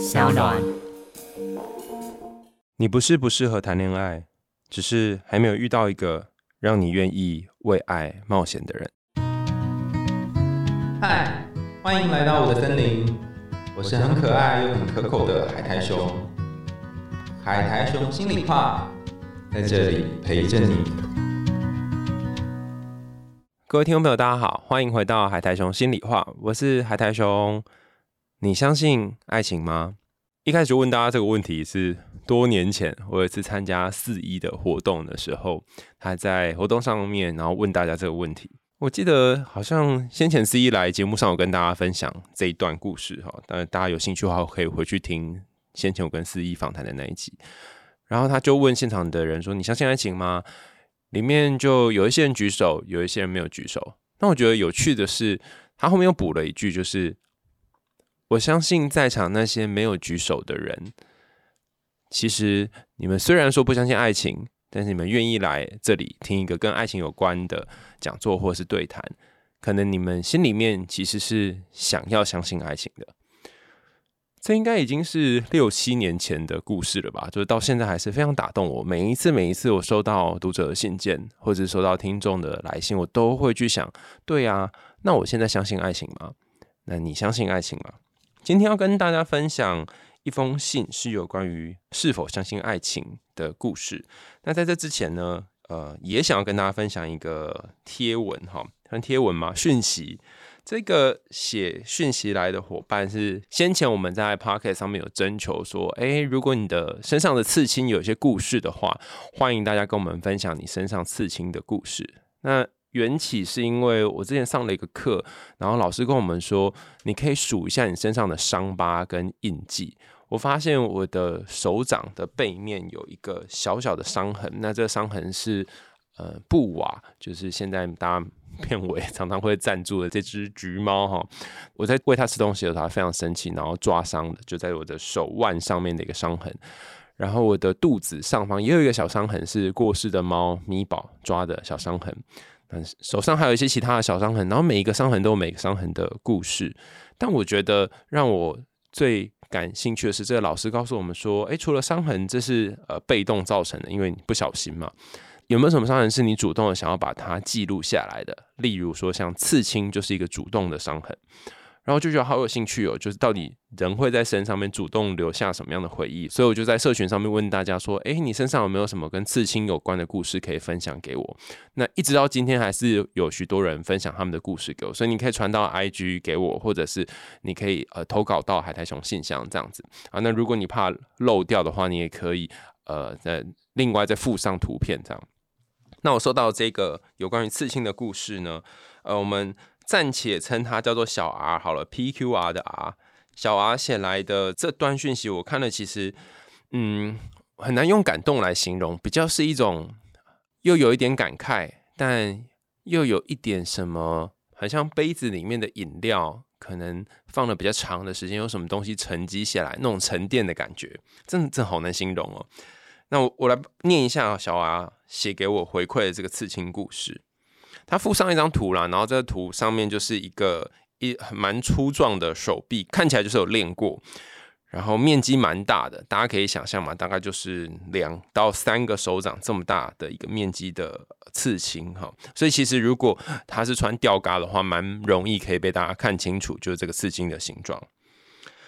小暖。你不是不适合谈恋爱，只是还没有遇到一个让你愿意为爱冒险的人。嗨，欢迎来到我的森林，我是很可爱又很可口的海苔熊。海苔熊心里话，在这里陪着你。各位听众朋友，大家好，欢迎回到海苔熊心里话，我是海苔熊。你相信爱情吗？一开始问大家这个问题是多年前，我有一次参加四一的活动的时候，他在活动上面，然后问大家这个问题。我记得好像先前四一来节目上有跟大家分享这一段故事哈，但大家有兴趣的话可以回去听先前我跟四一访谈的那一集。然后他就问现场的人说：“你相信爱情吗？”里面就有一些人举手，有一些人没有举手。那我觉得有趣的是，他后面又补了一句，就是。我相信在场那些没有举手的人，其实你们虽然说不相信爱情，但是你们愿意来这里听一个跟爱情有关的讲座或是对谈，可能你们心里面其实是想要相信爱情的。这应该已经是六七年前的故事了吧？就是到现在还是非常打动我。每一次每一次我收到读者的信件，或者收到听众的来信，我都会去想：对啊，那我现在相信爱情吗？那你相信爱情吗？今天要跟大家分享一封信，是有关于是否相信爱情的故事。那在这之前呢，呃，也想要跟大家分享一个贴文哈，看贴文嘛，讯息。这个写讯息来的伙伴是先前我们在 Pocket 上面有征求说，诶，如果你的身上的刺青有一些故事的话，欢迎大家跟我们分享你身上刺青的故事。那缘起是因为我之前上了一个课，然后老师跟我们说，你可以数一下你身上的伤疤跟印记。我发现我的手掌的背面有一个小小的伤痕，那这个伤痕是呃布瓦，就是现在大家 片尾常常会赞助的这只橘猫哈。我在喂它吃东西的时候，它非常生气，然后抓伤的就在我的手腕上面的一个伤痕。然后我的肚子上方也有一个小伤痕，是过世的猫咪宝抓的小伤痕。手上还有一些其他的小伤痕，然后每一个伤痕都有每个伤痕的故事。但我觉得让我最感兴趣的是，这个老师告诉我们说：，诶，除了伤痕，这是呃被动造成的，因为你不小心嘛。有没有什么伤痕是你主动的想要把它记录下来的？例如说，像刺青就是一个主动的伤痕。然后就觉得好有兴趣哦，就是到底人会在身上面主动留下什么样的回忆？所以我就在社群上面问大家说：“哎，你身上有没有什么跟刺青有关的故事可以分享给我？”那一直到今天还是有许多人分享他们的故事给我，所以你可以传到 IG 给我，或者是你可以呃投稿到海苔熊信箱这样子啊。那如果你怕漏掉的话，你也可以呃在另外再附上图片这样。那我收到这个有关于刺青的故事呢，呃，我们。暂且称它叫做小 R 好了，PQR 的 R，小 R 写来的这段讯息，我看了，其实，嗯，很难用感动来形容，比较是一种又有一点感慨，但又有一点什么，很像杯子里面的饮料，可能放了比较长的时间，有什么东西沉积下来，那种沉淀的感觉，真真好难形容哦。那我我来念一下小 R 写给我回馈的这个刺青故事。他附上一张图啦，然后这个图上面就是一个一蛮粗壮的手臂，看起来就是有练过，然后面积蛮大的，大家可以想象嘛，大概就是两到三个手掌这么大的一个面积的刺青哈。所以其实如果他是穿吊嘎的话，蛮容易可以被大家看清楚，就是这个刺青的形状。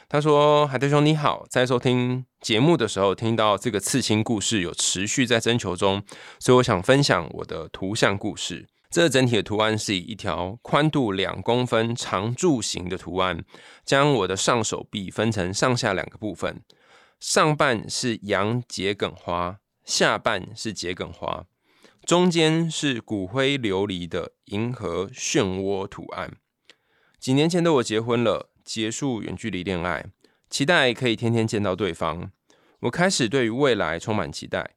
他说：“海德兄你好，在收听节目的时候听到这个刺青故事有持续在征求中，所以我想分享我的图像故事。”这整体的图案是以一条宽度两公分长柱形的图案，将我的上手臂分成上下两个部分，上半是羊桔梗花，下半是桔梗花，中间是骨灰琉璃的银河漩涡图案。几年前的我结婚了，结束远距离恋爱，期待可以天天见到对方。我开始对于未来充满期待。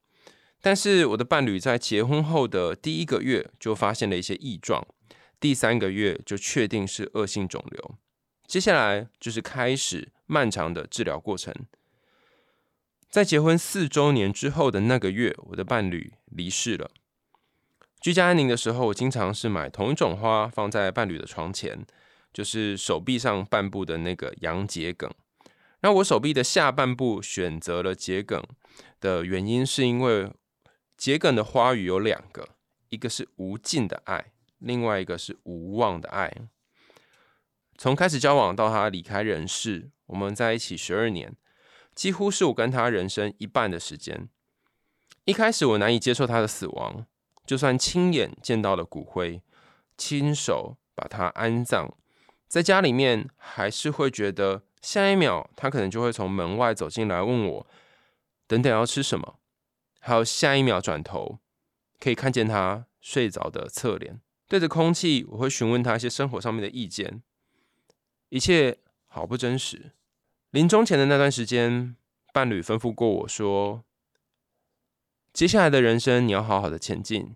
但是我的伴侣在结婚后的第一个月就发现了一些异状，第三个月就确定是恶性肿瘤，接下来就是开始漫长的治疗过程。在结婚四周年之后的那个月，我的伴侣离世了。居家安宁的时候，我经常是买同一种花放在伴侣的床前，就是手臂上半部的那个洋桔梗。那我手臂的下半部选择了桔梗的原因，是因为桔梗的花语有两个，一个是无尽的爱，另外一个是无望的爱。从开始交往到他离开人世，我们在一起十二年，几乎是我跟他人生一半的时间。一开始我难以接受他的死亡，就算亲眼见到了骨灰，亲手把他安葬在家里面，还是会觉得下一秒他可能就会从门外走进来问我：“等等要吃什么？”还有下一秒转头可以看见他睡着的侧脸，对着空气，我会询问他一些生活上面的意见。一切好不真实。临终前的那段时间，伴侣吩咐过我说：“接下来的人生你要好好的前进。”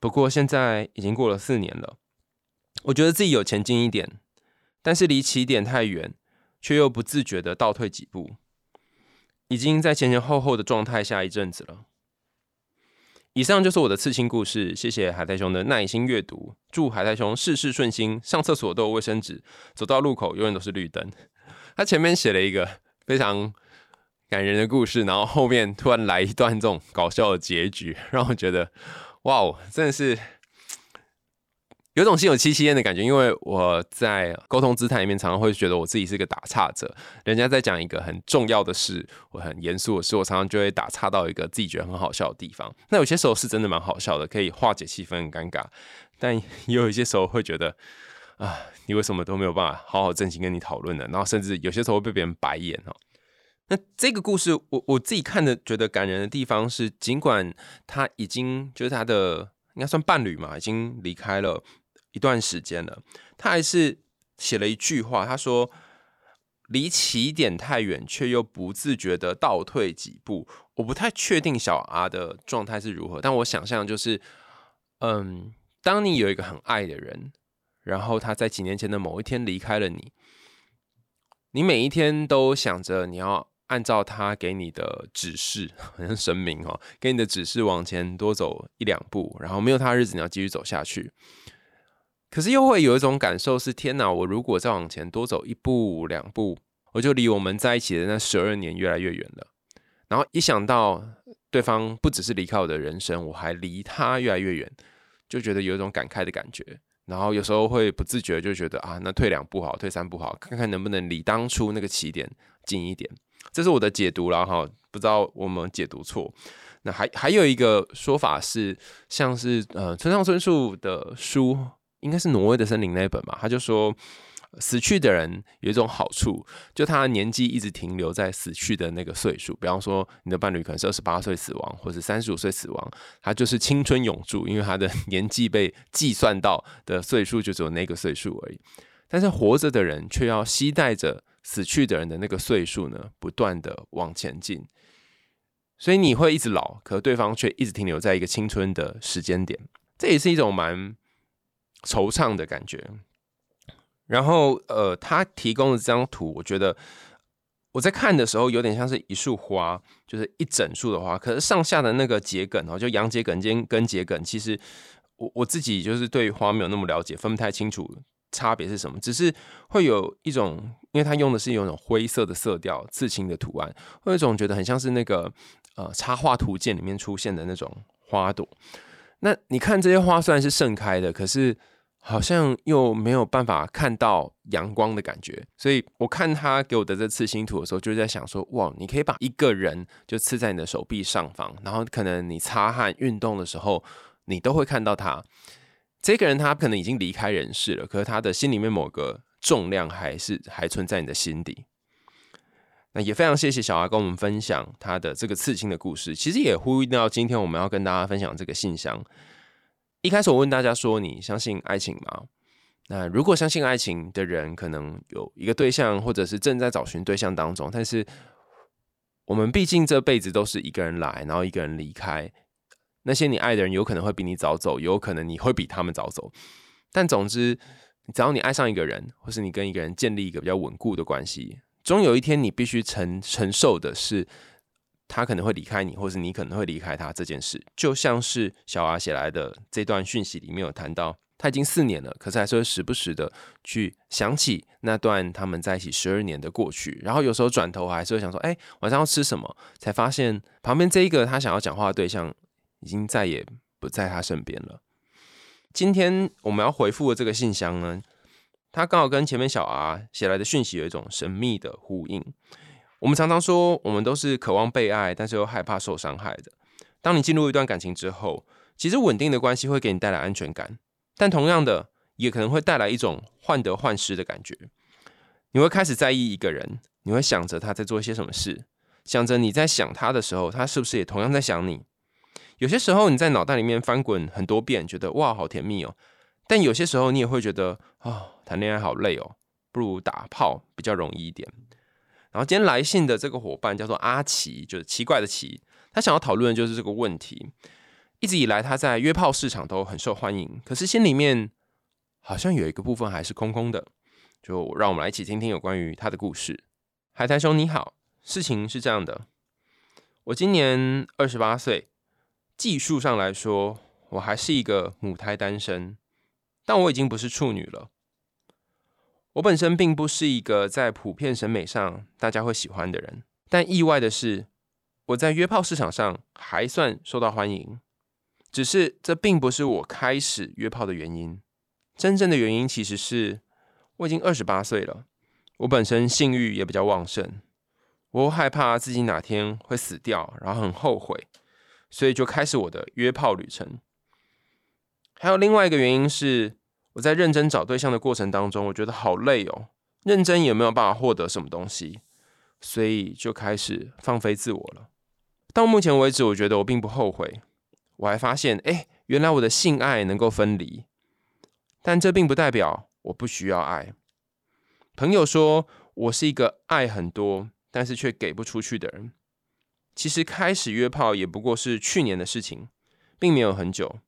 不过现在已经过了四年了，我觉得自己有前进一点，但是离起点太远，却又不自觉的倒退几步，已经在前前后后的状态下一阵子了。以上就是我的刺青故事，谢谢海苔熊的耐心阅读。祝海苔熊事事顺心，上厕所都有卫生纸，走到路口永远都是绿灯。他前面写了一个 非常感人的故事，然后后面突然来一段这种搞笑的结局，让我觉得哇哦，真的是。有种心有戚戚焉的感觉，因为我在沟通姿态里面，常常会觉得我自己是个打岔者。人家在讲一个很重要的事，我很严肃的事，我常常就会打岔到一个自己觉得很好笑的地方。那有些时候是真的蛮好笑的，可以化解气氛很尴尬。但也有一些时候会觉得，啊，你为什么都没有办法好好正经跟你讨论呢？然后甚至有些时候会被别人白眼哦。那这个故事，我我自己看的觉得感人的地方是，尽管他已经就是他的应该算伴侣嘛，已经离开了。一段时间了，他还是写了一句话，他说：“离起点太远，却又不自觉的倒退几步。”我不太确定小阿的状态是如何，但我想象就是，嗯，当你有一个很爱的人，然后他在几年前的某一天离开了你，你每一天都想着你要按照他给你的指示，好像神明哦，给你的指示往前多走一两步，然后没有他的日子，你要继续走下去。可是又会有一种感受是：天哪！我如果再往前多走一步两步，我就离我们在一起的那十二年越来越远了。然后一想到对方不只是离开我的人生，我还离他越来越远，就觉得有一种感慨的感觉。然后有时候会不自觉就觉得啊，那退两步好，退三步好，看看能不能离当初那个起点近一点。这是我的解读了哈，不知道我们解读错。那还还有一个说法是，像是呃村上春树的书。应该是挪威的森林那本吧，他就说，死去的人有一种好处，就他的年纪一直停留在死去的那个岁数。比方说，你的伴侣可能是二十八岁死亡，或者三十五岁死亡，他就是青春永驻，因为他的 年纪被计算到的岁数就只有那个岁数而已。但是活着的人却要期待着死去的人的那个岁数呢，不断的往前进，所以你会一直老，可对方却一直停留在一个青春的时间点。这也是一种蛮。惆怅的感觉，然后呃，他提供的这张图，我觉得我在看的时候有点像是一束花，就是一整束的花，可是上下的那个桔梗哦，就洋桔梗兼跟桔梗，其实我我自己就是对花没有那么了解，分不太清楚差别是什么，只是会有一种，因为它用的是有一种灰色的色调，刺青的图案，会有一种觉得很像是那个呃插画图鉴里面出现的那种花朵。那你看这些花虽然是盛开的，可是。好像又没有办法看到阳光的感觉，所以我看他给我的这刺青图的时候，就在想说：哇，你可以把一个人就刺在你的手臂上方，然后可能你擦汗、运动的时候，你都会看到他。这个人他可能已经离开人世了，可是他的心里面某个重量还是还存在你的心底。那也非常谢谢小阿跟我们分享他的这个刺青的故事，其实也呼应到今天我们要跟大家分享这个信箱。一开始我问大家说：“你相信爱情吗？”那如果相信爱情的人，可能有一个对象，或者是正在找寻对象当中。但是我们毕竟这辈子都是一个人来，然后一个人离开。那些你爱的人，有可能会比你早走，有可能你会比他们早走。但总之，只要你爱上一个人，或是你跟一个人建立一个比较稳固的关系，终有一天你必须承承受的是。他可能会离开你，或是你可能会离开他这件事，就像是小阿写来的这段讯息里面有谈到，他已经四年了，可是还是会时不时的去想起那段他们在一起十二年的过去，然后有时候转头还是会想说，哎，晚上要吃什么？才发现旁边这一个他想要讲话的对象已经再也不在他身边了。今天我们要回复的这个信箱呢，它刚好跟前面小 R 写来的讯息有一种神秘的呼应。我们常常说，我们都是渴望被爱，但是又害怕受伤害的。当你进入一段感情之后，其实稳定的关系会给你带来安全感。但同样的，也可能会带来一种患得患失的感觉。你会开始在意一个人，你会想着他在做一些什么事，想着你在想他的时候，他是不是也同样在想你？有些时候你在脑袋里面翻滚很多遍，觉得哇好甜蜜哦。但有些时候你也会觉得啊谈恋爱好累哦，不如打炮比较容易一点。然后今天来信的这个伙伴叫做阿奇，就是奇怪的奇，他想要讨论的就是这个问题。一直以来，他在约炮市场都很受欢迎，可是心里面好像有一个部分还是空空的。就让我们来一起听听有关于他的故事。海苔兄你好，事情是这样的，我今年二十八岁，技术上来说，我还是一个母胎单身，但我已经不是处女了。我本身并不是一个在普遍审美上大家会喜欢的人，但意外的是，我在约炮市场上还算受到欢迎。只是这并不是我开始约炮的原因，真正的原因其实是我已经二十八岁了，我本身性欲也比较旺盛，我害怕自己哪天会死掉，然后很后悔，所以就开始我的约炮旅程。还有另外一个原因是，我在认真找对象的过程当中，我觉得好累哦，认真也没有办法获得什么东西，所以就开始放飞自我了。到目前为止，我觉得我并不后悔。我还发现，哎，原来我的性爱能够分离，但这并不代表我不需要爱。朋友说我是一个爱很多，但是却给不出去的人。其实开始约炮也不过是去年的事情，并没有很久。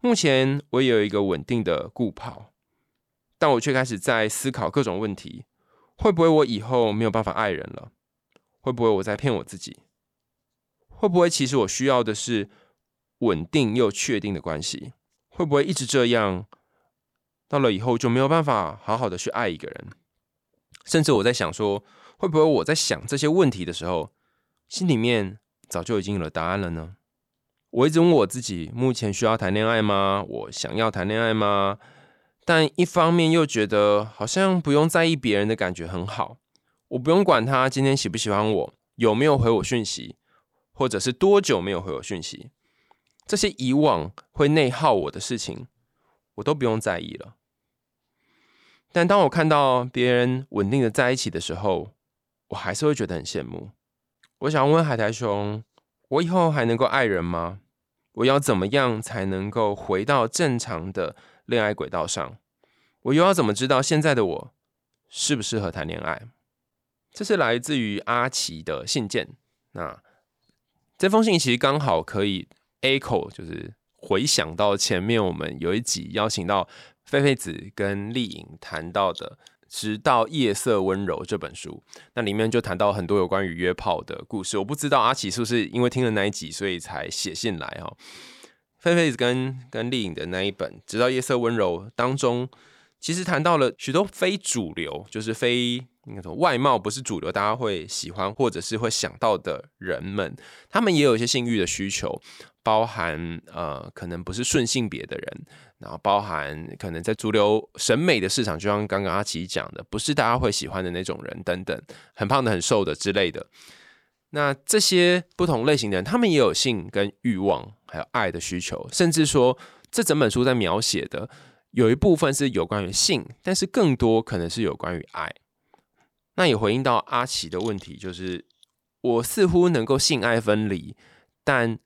目前我也有一个稳定的固炮，但我却开始在思考各种问题：会不会我以后没有办法爱人了？会不会我在骗我自己？会不会其实我需要的是？稳定又确定的关系，会不会一直这样？到了以后就没有办法好好的去爱一个人。甚至我在想说，会不会我在想这些问题的时候，心里面早就已经有了答案了呢？我一直问我自己：目前需要谈恋爱吗？我想要谈恋爱吗？但一方面又觉得好像不用在意别人的感觉很好，我不用管他今天喜不喜欢我，有没有回我讯息，或者是多久没有回我讯息。这些以往会内耗我的事情，我都不用在意了。但当我看到别人稳定的在一起的时候，我还是会觉得很羡慕。我想问海苔熊：我以后还能够爱人吗？我要怎么样才能够回到正常的恋爱轨道上？我又要怎么知道现在的我适不适合谈恋爱？这是来自于阿奇的信件。那这封信其实刚好可以。echo 就是回想到前面我们有一集邀请到菲菲子跟丽颖谈到的《直到夜色温柔》这本书，那里面就谈到很多有关于约炮的故事。我不知道阿奇是不是因为听了那一集，所以才写信来哈。菲菲跟跟丽颖的那一本《直到夜色温柔》当中，其实谈到了许多非主流，就是非那种外貌不是主流，大家会喜欢或者是会想到的人们，他们也有一些性欲的需求。包含呃，可能不是顺性别的人，然后包含可能在主流审美的市场，就像刚刚阿奇讲的，不是大家会喜欢的那种人等等，很胖的、很瘦的之类的。那这些不同类型的人，他们也有性跟欲望，还有爱的需求，甚至说这整本书在描写的有一部分是有关于性，但是更多可能是有关于爱。那也回应到阿奇的问题，就是我似乎能够性爱分离，但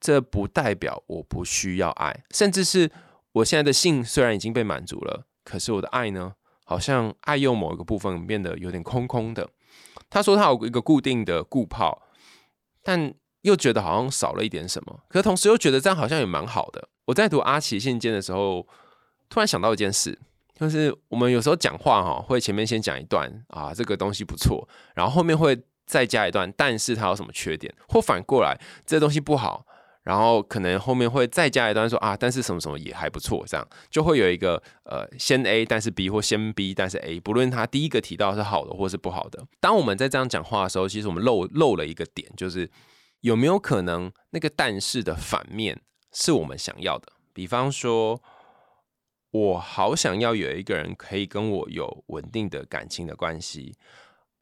这不代表我不需要爱，甚至是我现在的性虽然已经被满足了，可是我的爱呢，好像爱用某一个部分变得有点空空的。他说他有一个固定的固泡，但又觉得好像少了一点什么，可同时又觉得这样好像也蛮好的。我在读阿奇信件的时候，突然想到一件事，就是我们有时候讲话哈，会前面先讲一段啊，这个东西不错，然后后面会再加一段，但是它有什么缺点，或反过来这东西不好。然后可能后面会再加一段说啊，但是什么什么也还不错，这样就会有一个呃先 A 但是 B 或先 B 但是 A，不论他第一个提到是好的或是不好的。当我们在这样讲话的时候，其实我们漏漏了一个点，就是有没有可能那个但是的反面是我们想要的？比方说，我好想要有一个人可以跟我有稳定的感情的关系。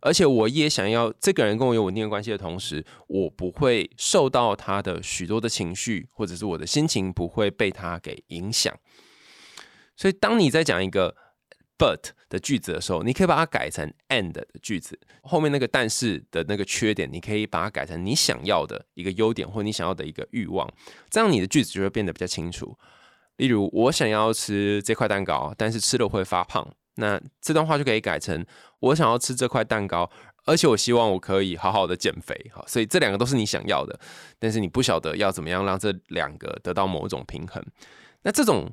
而且我也想要这个人跟我有稳定的关系的同时，我不会受到他的许多的情绪，或者是我的心情不会被他给影响。所以，当你在讲一个 but 的句子的时候，你可以把它改成 and 的句子，后面那个但是的那个缺点，你可以把它改成你想要的一个优点，或你想要的一个欲望，这样你的句子就会变得比较清楚。例如，我想要吃这块蛋糕，但是吃了会发胖。那这段话就可以改成：我想要吃这块蛋糕，而且我希望我可以好好的减肥。好，所以这两个都是你想要的，但是你不晓得要怎么样让这两个得到某种平衡。那这种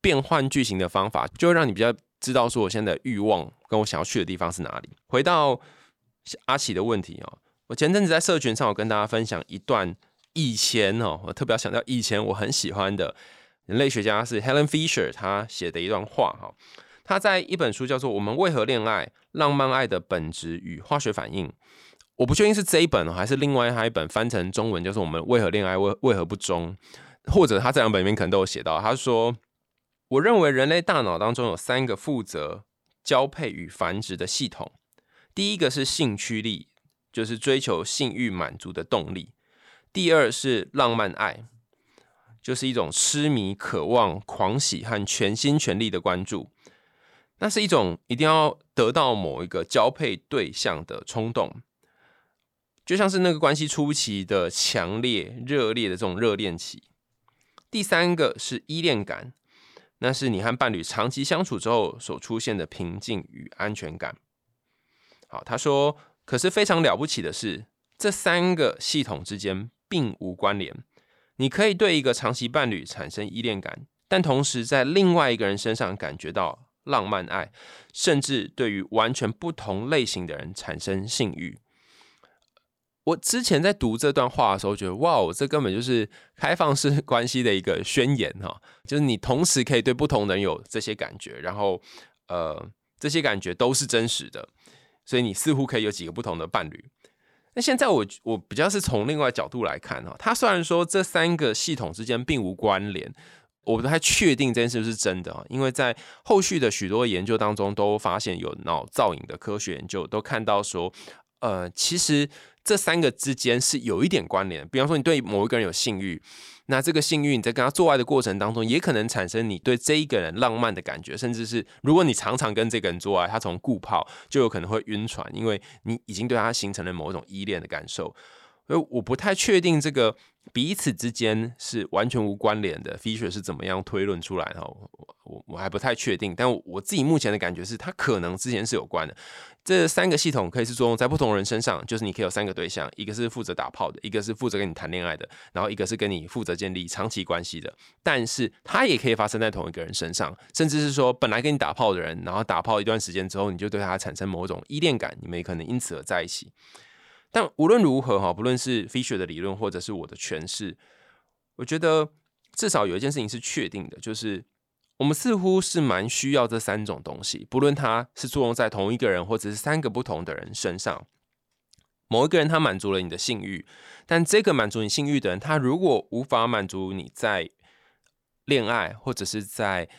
变换句型的方法，就会让你比较知道说我现在的欲望跟我想要去的地方是哪里。回到阿奇的问题哦，我前阵子在社群上有跟大家分享一段以前哦，我特别要强调以前我很喜欢的人类学家是 Helen Fisher 他写的一段话哈。他在一本书叫做《我们为何恋爱：浪漫爱的本质与化学反应》，我不确定是这一本还是另外还一本翻成中文，就是《我们为何恋爱：为为何不忠》，或者他这两本里面可能都有写到。他说：“我认为人类大脑当中有三个负责交配与繁殖的系统，第一个是性驱力，就是追求性欲满足的动力；第二是浪漫爱，就是一种痴迷、渴望、狂喜和全心全力的关注。”那是一种一定要得到某一个交配对象的冲动，就像是那个关系初期的强烈、热烈的这种热恋期。第三个是依恋感，那是你和伴侣长期相处之后所出现的平静与安全感。好，他说，可是非常了不起的是，这三个系统之间并无关联。你可以对一个长期伴侣产生依恋感，但同时在另外一个人身上感觉到。浪漫爱，甚至对于完全不同类型的人产生性欲。我之前在读这段话的时候，觉得哇，这根本就是开放式关系的一个宣言哈！就是你同时可以对不同人有这些感觉，然后呃，这些感觉都是真实的，所以你似乎可以有几个不同的伴侣。那现在我我比较是从另外角度来看哈，他虽然说这三个系统之间并无关联。我不太确定这件事是真的啊，因为在后续的许多研究当中，都发现有脑造影的科学研究都看到说，呃，其实这三个之间是有一点关联。比方说，你对某一个人有性欲，那这个性欲你在跟他做爱的过程当中，也可能产生你对这一个人浪漫的感觉，甚至是如果你常常跟这个人做爱，他从顾泡就有可能会晕船，因为你已经对他形成了某种依恋的感受。所以我不太确定这个彼此之间是完全无关联的。Fisher 是怎么样推论出来的？我我我还不太确定。但我自己目前的感觉是，它可能之前是有关的。这三个系统可以是作用在不同人身上，就是你可以有三个对象：一个是负责打炮的，一个是负责跟你谈恋爱的，然后一个是跟你负责建立长期关系的。但是它也可以发生在同一个人身上，甚至是说本来跟你打炮的人，然后打炮一段时间之后，你就对他产生某种依恋感，你们也可能因此而在一起。但无论如何哈，不论是 Fisher 的理论或者是我的诠释，我觉得至少有一件事情是确定的，就是我们似乎是蛮需要这三种东西，不论它是作用在同一个人或者是三个不同的人身上。某一个人他满足了你的性欲，但这个满足你性欲的人，他如果无法满足你在恋爱或者是在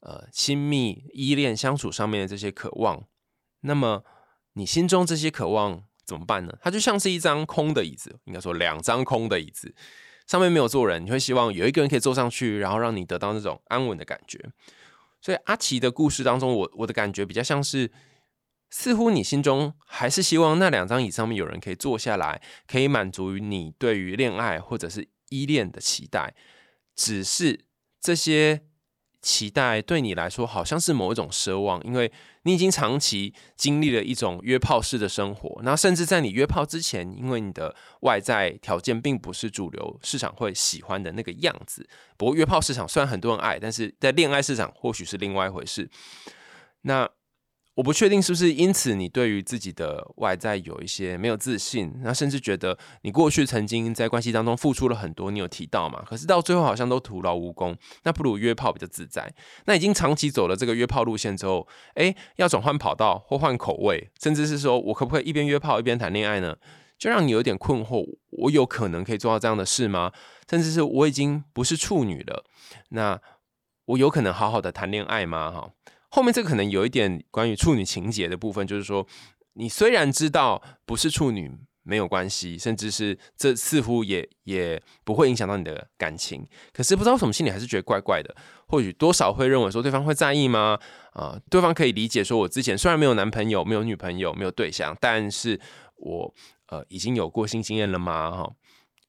呃亲密依恋相处上面的这些渴望，那么你心中这些渴望。怎么办呢？它就像是一张空的椅子，应该说两张空的椅子，上面没有坐人。你会希望有一个人可以坐上去，然后让你得到那种安稳的感觉。所以阿奇的故事当中，我我的感觉比较像是，似乎你心中还是希望那两张椅上面有人可以坐下来，可以满足于你对于恋爱或者是依恋的期待。只是这些。期待对你来说好像是某一种奢望，因为你已经长期经历了一种约炮式的生活，那甚至在你约炮之前，因为你的外在条件并不是主流市场会喜欢的那个样子。不过约炮市场虽然很多人爱，但是在恋爱市场或许是另外一回事。那我不确定是不是因此你对于自己的外在有一些没有自信，那甚至觉得你过去曾经在关系当中付出了很多，你有提到嘛？可是到最后好像都徒劳无功，那不如约炮比较自在。那已经长期走了这个约炮路线之后，诶，要转换跑道或换口味，甚至是说我可不可以一边约炮一边谈恋爱呢？就让你有点困惑，我有可能可以做到这样的事吗？甚至是我已经不是处女了，那我有可能好好的谈恋爱吗？哈。后面这个可能有一点关于处女情节的部分，就是说，你虽然知道不是处女没有关系，甚至是这似乎也也不会影响到你的感情，可是不知道什么心里还是觉得怪怪的。或许多少会认为说对方会在意吗？啊，对方可以理解说我之前虽然没有男朋友、没有女朋友、没有对象，但是我呃已经有过性经验了吗？哈，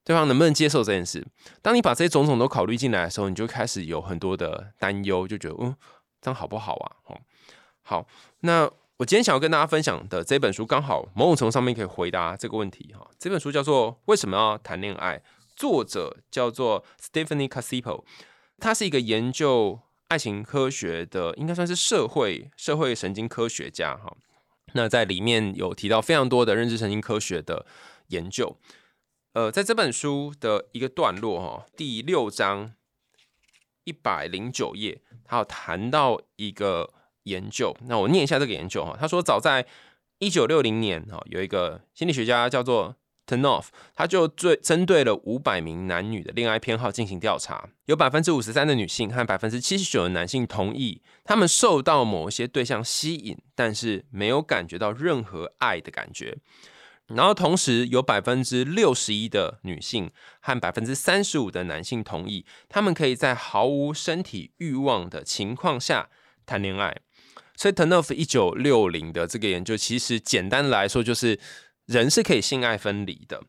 对方能不能接受这件事？当你把这些种种都考虑进来的时候，你就开始有很多的担忧，就觉得嗯。这样好不好啊？哦，好，那我今天想要跟大家分享的这本书，刚好某种程度上面可以回答这个问题哈。这本书叫做《为什么要谈恋爱》，作者叫做 Stephanie Casipo，他是一个研究爱情科学的，应该算是社会社会神经科学家哈。那在里面有提到非常多的认知神经科学的研究。呃，在这本书的一个段落哈，第六章一百零九页。他有谈到一个研究，那我念一下这个研究哈。他说，早在一九六零年哈，有一个心理学家叫做 Turnoff，他就最针对了五百名男女的恋爱偏好进行调查，有百分之五十三的女性和百分之七十九的男性同意，他们受到某些对象吸引，但是没有感觉到任何爱的感觉。然后同时有百分之六十一的女性和百分之三十五的男性同意，他们可以在毫无身体欲望的情况下谈恋爱。所以 t e n o f 一九六零的这个研究，其实简单来说就是人是可以性爱分离的。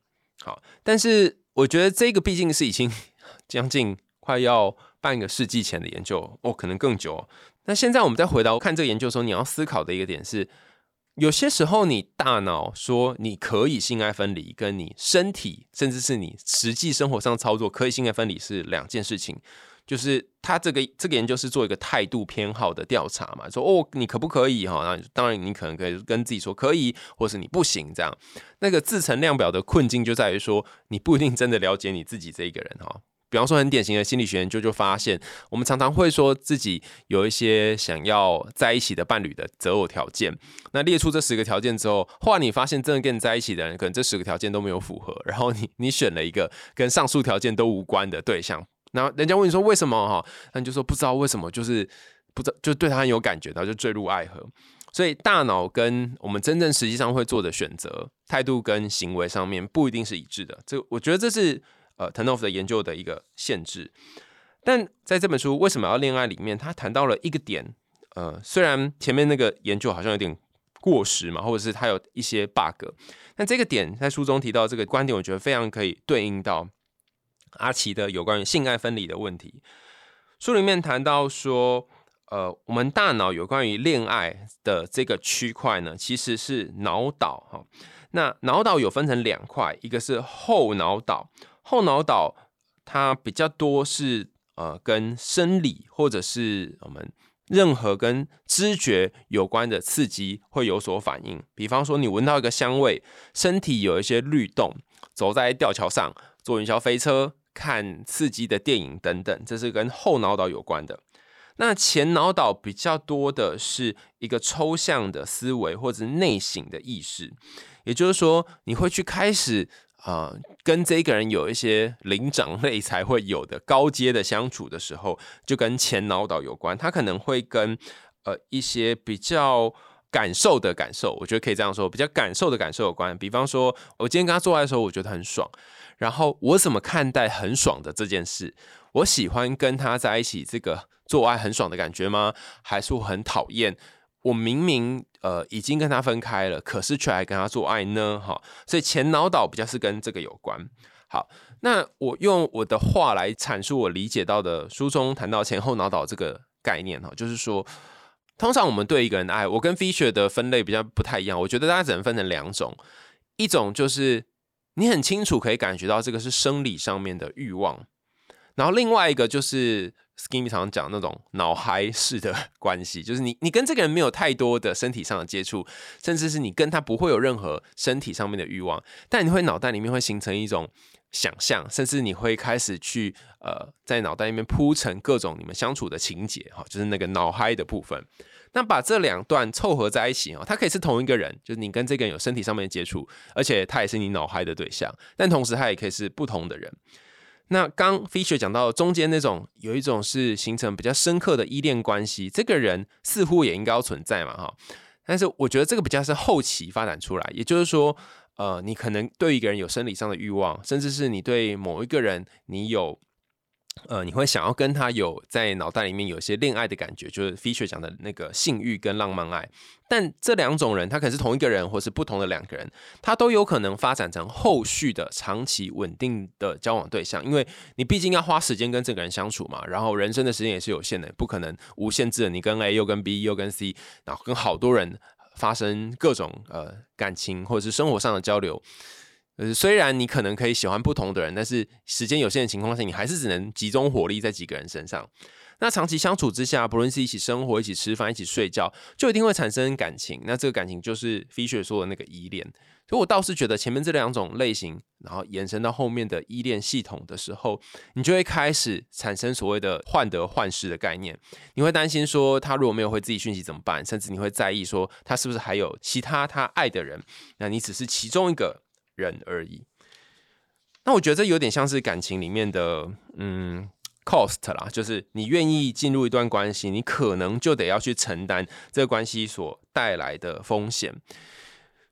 好，但是我觉得这个毕竟是已经 将近快要半个世纪前的研究哦，可能更久。那现在我们再回到看这个研究的时候，你要思考的一个点是。有些时候，你大脑说你可以性爱分离，跟你身体甚至是你实际生活上操作可以性爱分离是两件事情。就是他这个这个研究是做一个态度偏好的调查嘛，说哦，你可不可以哈？那当然你可能可以跟自己说可以，或是你不行这样。那个自成量表的困境就在于说，你不一定真的了解你自己这一个人哈。比方说，很典型的心理学研究就发现，我们常常会说自己有一些想要在一起的伴侣的择偶条件。那列出这十个条件之后，后来你发现真的跟你在一起的人，可能这十个条件都没有符合。然后你你选了一个跟上述条件都无关的对象，然后人家问你说为什么哈？那你就说不知道为什么，就是不知道，就对他很有感觉，然后就坠入爱河。所以大脑跟我们真正实际上会做的选择态度跟行为上面不一定是一致的。这我觉得这是。呃 t e n o f 的研究的一个限制，但在这本书为什么要恋爱里面，他谈到了一个点，呃，虽然前面那个研究好像有点过时嘛，或者是他有一些 bug，但这个点在书中提到这个观点，我觉得非常可以对应到阿奇的有关于性爱分离的问题。书里面谈到说，呃，我们大脑有关于恋爱的这个区块呢，其实是脑岛哈。那脑岛有分成两块，一个是后脑岛。后脑岛它比较多是呃跟生理或者是我们任何跟知觉有关的刺激会有所反应，比方说你闻到一个香味，身体有一些律动，走在吊桥上，坐云霄飞车，看刺激的电影等等，这是跟后脑岛有关的。那前脑岛比较多的是一个抽象的思维或者内省的意识，也就是说你会去开始。啊，跟这个人有一些灵长类才会有的高阶的相处的时候，就跟前脑岛有关。他可能会跟呃一些比较感受的感受，我觉得可以这样说，比较感受的感受有关。比方说，我今天跟他做爱的时候，我觉得很爽。然后我怎么看待很爽的这件事？我喜欢跟他在一起这个做爱很爽的感觉吗？还是我很讨厌？我明明呃已经跟他分开了，可是却还跟他做爱呢，哈，所以前脑岛比较是跟这个有关。好，那我用我的话来阐述我理解到的书中谈到前后脑岛这个概念哈，就是说，通常我们对一个人的爱，我跟 Fisher 的分类比较不太一样，我觉得大家只能分成两种，一种就是你很清楚可以感觉到这个是生理上面的欲望，然后另外一个就是 Skinny 常常讲那种脑嗨式的关系，就是你你跟这个人没有太多的身体上的接触，甚至是你跟他不会有任何身体上面的欲望，但你会脑袋里面会形成一种想象，甚至你会开始去呃在脑袋里面铺成各种你们相处的情节哈，就是那个脑嗨的部分。那把这两段凑合在一起哦，他可以是同一个人，就是你跟这个人有身体上面的接触，而且他也是你脑嗨的对象，但同时他也可以是不同的人。那刚 Fisher 讲到中间那种，有一种是形成比较深刻的依恋关系，这个人似乎也应该存在嘛，哈。但是我觉得这个比较是后期发展出来，也就是说，呃，你可能对一个人有生理上的欲望，甚至是你对某一个人你有。呃，你会想要跟他有在脑袋里面有些恋爱的感觉，就是 Fisher 讲的那个性欲跟浪漫爱。但这两种人，他可能是同一个人，或是不同的两个人，他都有可能发展成后续的长期稳定的交往对象。因为你毕竟要花时间跟这个人相处嘛，然后人生的时间也是有限的，不可能无限制的。你跟 A 又跟 B 又跟 C，然后跟好多人发生各种呃感情或者是生活上的交流。呃，虽然你可能可以喜欢不同的人，但是时间有限的情况下，你还是只能集中火力在几个人身上。那长期相处之下，不论是一起生活、一起吃饭、一起睡觉，就一定会产生感情。那这个感情就是 Fisher 说的那个依恋。所以我倒是觉得前面这两种类型，然后延伸到后面的依恋系统的时候，你就会开始产生所谓的患得患失的概念。你会担心说他如果没有回自己讯息怎么办？甚至你会在意说他是不是还有其他他爱的人？那你只是其中一个。人而已，那我觉得这有点像是感情里面的嗯 cost 啦，就是你愿意进入一段关系，你可能就得要去承担这个关系所带来的风险。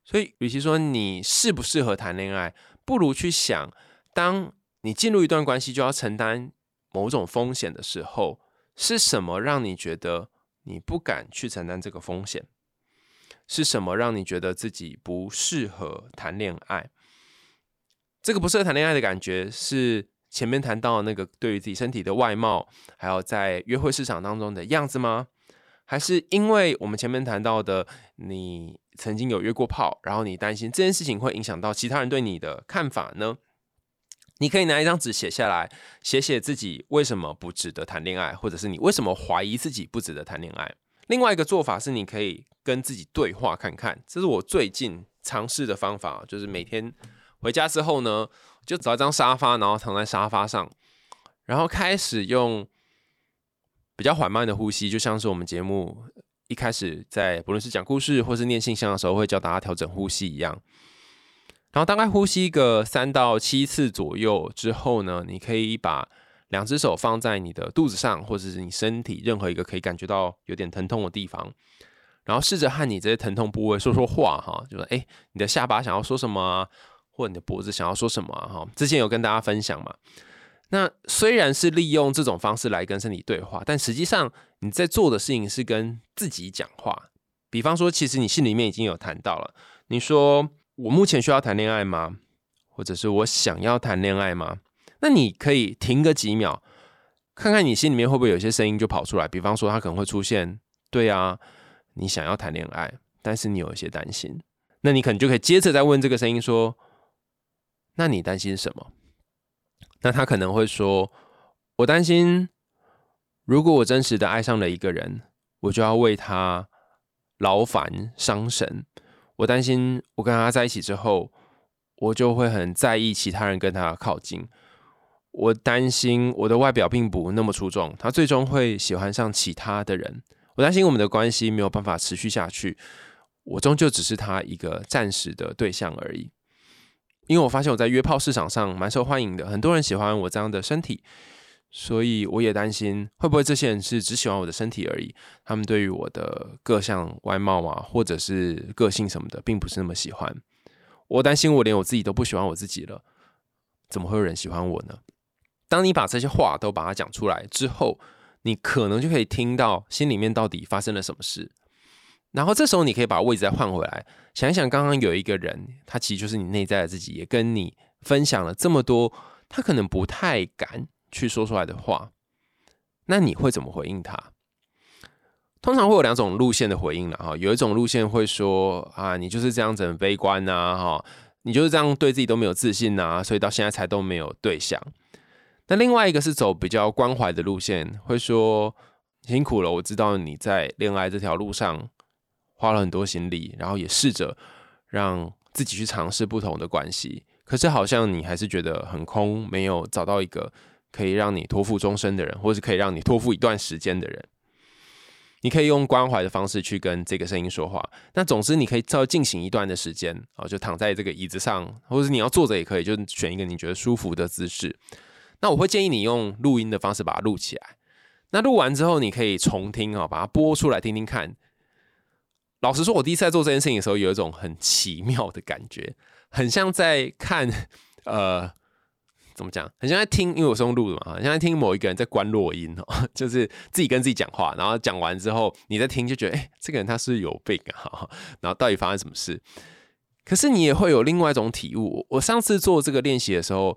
所以，与其说你适不适合谈恋爱，不如去想，当你进入一段关系就要承担某种风险的时候，是什么让你觉得你不敢去承担这个风险？是什么让你觉得自己不适合谈恋爱？这个不适合谈恋爱的感觉，是前面谈到那个对于自己身体的外貌，还有在约会市场当中的样子吗？还是因为我们前面谈到的，你曾经有约过炮，然后你担心这件事情会影响到其他人对你的看法呢？你可以拿一张纸写下来，写写自己为什么不值得谈恋爱，或者是你为什么怀疑自己不值得谈恋爱。另外一个做法是，你可以跟自己对话看看，这是我最近尝试的方法，就是每天回家之后呢，就找一张沙发，然后躺在沙发上，然后开始用比较缓慢的呼吸，就像是我们节目一开始在不论是讲故事或是念信箱的时候，会教大家调整呼吸一样。然后大概呼吸个三到七次左右之后呢，你可以把两只手放在你的肚子上，或者是你身体任何一个可以感觉到有点疼痛的地方，然后试着和你这些疼痛部位说说话，哈，就说，哎，你的下巴想要说什么啊，或你的脖子想要说什么，哈，之前有跟大家分享嘛。那虽然是利用这种方式来跟身体对话，但实际上你在做的事情是跟自己讲话。比方说，其实你心里面已经有谈到了，你说我目前需要谈恋爱吗？或者是我想要谈恋爱吗？那你可以停个几秒，看看你心里面会不会有些声音就跑出来。比方说，他可能会出现：“对啊，你想要谈恋爱，但是你有一些担心。”那你可能就可以接着再问这个声音说：“那你担心什么？”那他可能会说：“我担心，如果我真实的爱上了一个人，我就要为他劳烦伤神。我担心，我跟他在一起之后，我就会很在意其他人跟他靠近。”我担心我的外表并不那么出众，他最终会喜欢上其他的人。我担心我们的关系没有办法持续下去，我终究只是他一个暂时的对象而已。因为我发现我在约炮市场上蛮受欢迎的，很多人喜欢我这样的身体，所以我也担心会不会这些人是只喜欢我的身体而已，他们对于我的各项外貌啊，或者是个性什么的，并不是那么喜欢。我担心我连我自己都不喜欢我自己了，怎么会有人喜欢我呢？当你把这些话都把它讲出来之后，你可能就可以听到心里面到底发生了什么事。然后这时候你可以把位置再换回来，想一想刚刚有一个人，他其实就是你内在的自己，也跟你分享了这么多，他可能不太敢去说出来的话，那你会怎么回应他？通常会有两种路线的回应了哈，有一种路线会说啊，你就是这样子很悲观呐，哈，你就是这样对自己都没有自信呐，所以到现在才都没有对象。那另外一个是走比较关怀的路线，会说辛苦了，我知道你在恋爱这条路上花了很多心力，然后也试着让自己去尝试不同的关系，可是好像你还是觉得很空，没有找到一个可以让你托付终身的人，或是可以让你托付一段时间的人。你可以用关怀的方式去跟这个声音说话。那总之，你可以再进行一段的时间啊，就躺在这个椅子上，或者你要坐着也可以，就选一个你觉得舒服的姿势。那我会建议你用录音的方式把它录起来。那录完之后，你可以重听啊，把它播出来听听看。老实说，我第一次在做这件事情的时候，有一种很奇妙的感觉，很像在看呃。怎么讲？很像在听，因为我是用录的嘛，很像在听某一个人在关落音哦，就是自己跟自己讲话，然后讲完之后，你在听就觉得，哎，这个人他是有病啊，然后到底发生什么事？可是你也会有另外一种体悟。我上次做这个练习的时候，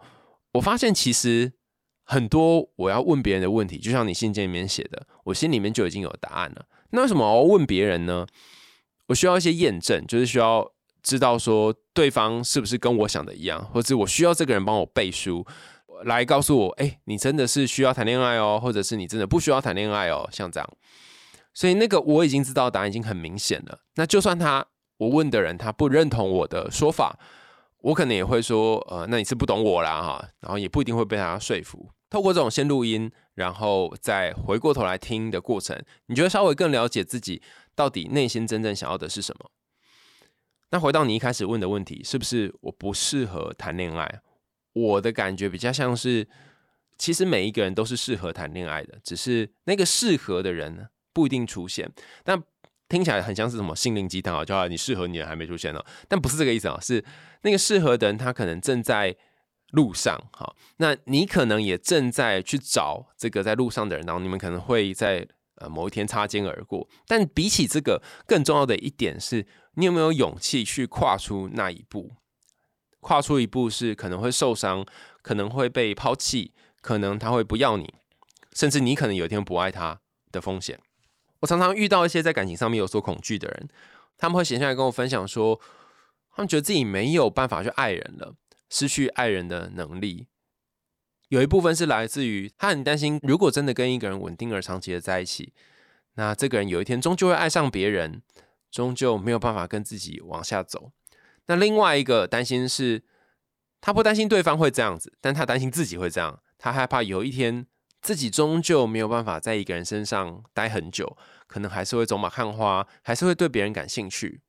我发现其实很多我要问别人的问题，就像你信件里面写的，我心里面就已经有答案了。那为什么我要问别人呢？我需要一些验证，就是需要。知道说对方是不是跟我想的一样，或者我需要这个人帮我背书，来告诉我，哎，你真的是需要谈恋爱哦，或者是你真的不需要谈恋爱哦，像这样。所以那个我已经知道答案已经很明显了。那就算他我问的人他不认同我的说法，我可能也会说，呃，那你是不懂我啦哈，然后也不一定会被他说服。透过这种先录音，然后再回过头来听的过程，你觉得稍微更了解自己到底内心真正想要的是什么？那回到你一开始问的问题，是不是我不适合谈恋爱？我的感觉比较像是，其实每一个人都是适合谈恋爱的，只是那个适合的人不一定出现。但听起来很像是什么心灵鸡汤啊，叫你适合你的还没出现呢，但不是这个意思啊，是那个适合的人他可能正在路上。好，那你可能也正在去找这个在路上的人，然后你们可能会在呃某一天擦肩而过。但比起这个，更重要的一点是。你有没有勇气去跨出那一步？跨出一步是可能会受伤，可能会被抛弃，可能他会不要你，甚至你可能有一天不爱他的风险。我常常遇到一些在感情上面有所恐惧的人，他们会闲下来跟我分享说，他们觉得自己没有办法去爱人了，失去爱人的能力。有一部分是来自于他很担心，如果真的跟一个人稳定而长期的在一起，那这个人有一天终究会爱上别人。终究没有办法跟自己往下走。那另外一个担心是，他不担心对方会这样子，但他担心自己会这样。他害怕有一天自己终究没有办法在一个人身上待很久，可能还是会走马看花，还是会对别人感兴趣。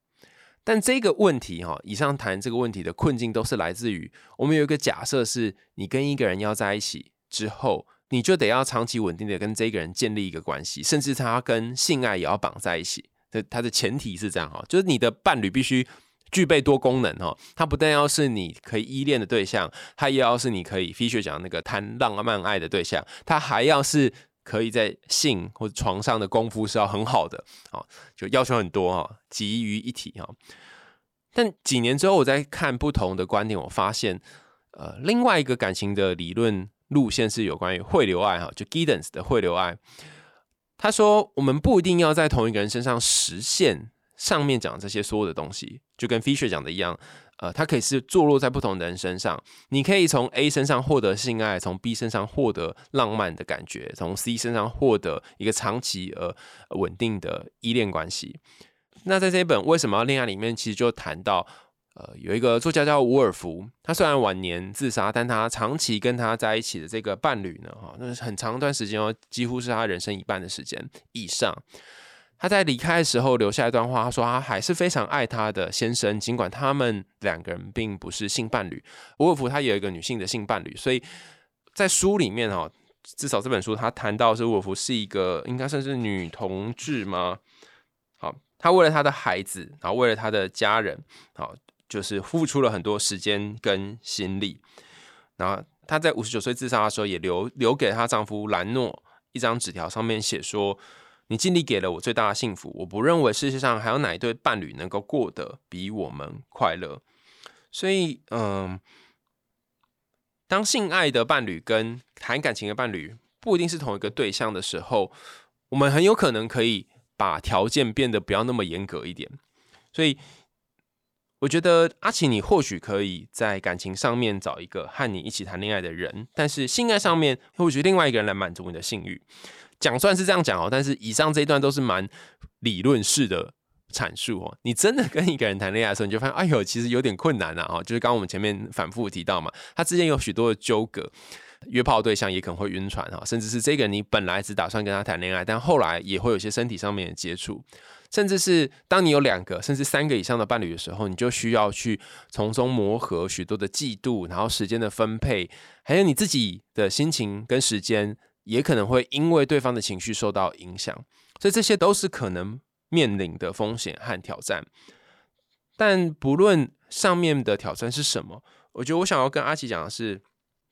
但这个问题哈，以上谈这个问题的困境，都是来自于我们有一个假设：是你跟一个人要在一起之后，你就得要长期稳定的跟这个人建立一个关系，甚至他跟性爱也要绑在一起。这它的前提是这样哈，就是你的伴侣必须具备多功能哈，他不但要是你可以依恋的对象，他也要是你可以 f i s 讲那个谈浪漫爱的对象，他还要是可以在性或者床上的功夫是要很好的啊，就要求很多啊，集于一体哈。但几年之后，我在看不同的观点，我发现呃，另外一个感情的理论路线是有关于汇流爱哈，就 Giddens 的汇流爱。他说：“我们不一定要在同一个人身上实现上面讲这些所有的东西，就跟 Fisher 讲的一样，呃，它可以是坐落在不同的人身上。你可以从 A 身上获得性爱，从 B 身上获得浪漫的感觉，从 C 身上获得一个长期而稳定的依恋关系。那在这一本为什么要恋爱里面，其实就谈到。”呃，有一个作家叫伍尔夫，他虽然晚年自杀，但他长期跟他在一起的这个伴侣呢，哈，那是很长一段时间哦，几乎是他人生一半的时间以上。她在离开的时候留下一段话，她说她还是非常爱她的先生，尽管他们两个人并不是性伴侣。伍尔夫他有一个女性的性伴侣，所以在书里面哈，至少这本书他谈到是伍尔夫是一个应该算是女同志吗？好，他为了他的孩子，然后为了他的家人，好。就是付出了很多时间跟心力，然后她在五十九岁自杀的时候，也留留给她丈夫兰诺一张纸条，上面写说：“你尽力给了我最大的幸福，我不认为世界上还有哪一对伴侣能够过得比我们快乐。”所以，嗯，当性爱的伴侣跟谈感情的伴侣不一定是同一个对象的时候，我们很有可能可以把条件变得不要那么严格一点。所以。我觉得阿奇，你或许可以在感情上面找一个和你一起谈恋爱的人，但是性爱上面或许另外一个人来满足你的性欲。讲算是这样讲哦，但是以上这一段都是蛮理论式的阐述哦。你真的跟一个人谈恋爱的时候，你就发现，哎呦，其实有点困难呐哦。就是刚刚我们前面反复提到嘛，他之间有许多的纠葛，约炮对象也可能会晕船哈，甚至是这个你本来只打算跟他谈恋爱，但后来也会有些身体上面的接触。甚至是当你有两个甚至三个以上的伴侣的时候，你就需要去从中磨合许多的嫉妒，然后时间的分配，还有你自己的心情跟时间，也可能会因为对方的情绪受到影响，所以这些都是可能面临的风险和挑战。但不论上面的挑战是什么，我觉得我想要跟阿奇讲的是，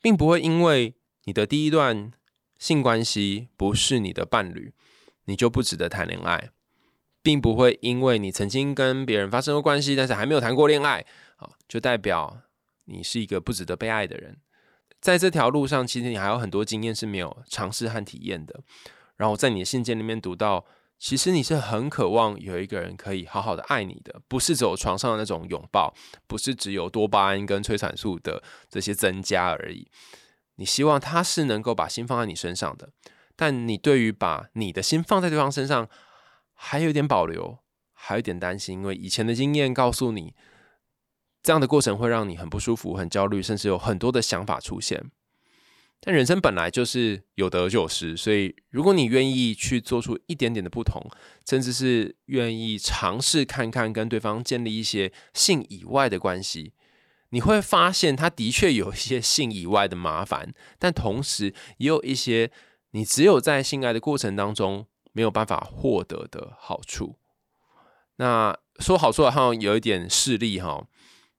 并不会因为你的第一段性关系不是你的伴侣，你就不值得谈恋爱。并不会因为你曾经跟别人发生过关系，但是还没有谈过恋爱，啊，就代表你是一个不值得被爱的人。在这条路上，其实你还有很多经验是没有尝试和体验的。然后在你的信件里面读到，其实你是很渴望有一个人可以好好的爱你的，不是只有床上的那种拥抱，不是只有多巴胺跟催产素的这些增加而已。你希望他是能够把心放在你身上的，但你对于把你的心放在对方身上。还有点保留，还有一点担心，因为以前的经验告诉你，这样的过程会让你很不舒服、很焦虑，甚至有很多的想法出现。但人生本来就是有得就有失，所以如果你愿意去做出一点点的不同，甚至是愿意尝试看看跟对方建立一些性以外的关系，你会发现他的确有一些性以外的麻烦，但同时也有一些你只有在性爱的过程当中。没有办法获得的好处。那说好说好像有一点势利哈，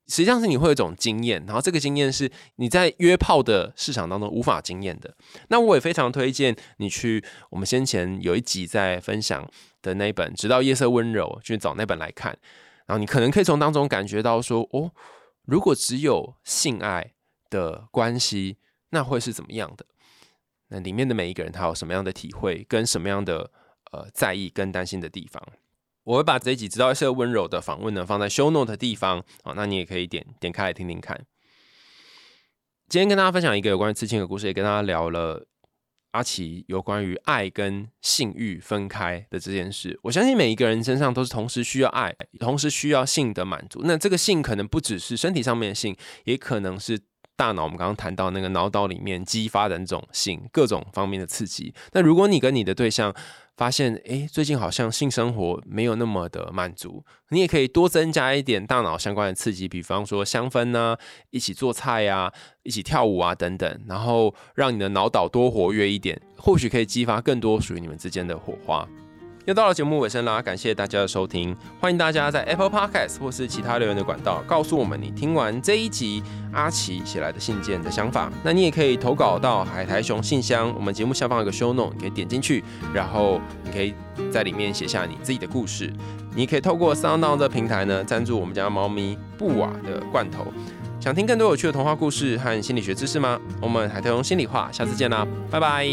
实际上是你会有一种经验，然后这个经验是你在约炮的市场当中无法经验的。那我也非常推荐你去我们先前有一集在分享的那一本《直到夜色温柔》，去找那本来看。然后你可能可以从当中感觉到说，哦，如果只有性爱的关系，那会是怎么样的？那里面的每一个人他有什么样的体会，跟什么样的？呃，在意跟担心的地方，我会把这一集知道一些温柔的访问呢放在 show note 的地方啊，那你也可以点点开来听听看。今天跟大家分享一个有关于刺青的故事，也跟大家聊了阿奇有关于爱跟性欲分开的这件事。我相信每一个人身上都是同时需要爱，同时需要性的满足。那这个性可能不只是身体上面的性，也可能是。大脑，我们刚刚谈到那个脑岛里面激发的那种性，各种方面的刺激。那如果你跟你的对象发现，哎，最近好像性生活没有那么的满足，你也可以多增加一点大脑相关的刺激，比方说香氛呐，一起做菜呀，一起跳舞啊等等，然后让你的脑岛多活跃一点，或许可以激发更多属于你们之间的火花。又到了节目尾声啦，感谢大家的收听，欢迎大家在 Apple Podcast 或是其他留言的管道告诉我们你听完这一集阿奇写来的信件的想法。那你也可以投稿到海苔熊信箱，我们节目下方有个 Show Note，你可以点进去，然后你可以在里面写下你自己的故事。你可以透过 SoundOn 的平台呢赞助我们家猫咪布瓦的罐头。想听更多有趣的童话故事和心理学知识吗？我们海苔熊心里话，下次见啦，拜拜。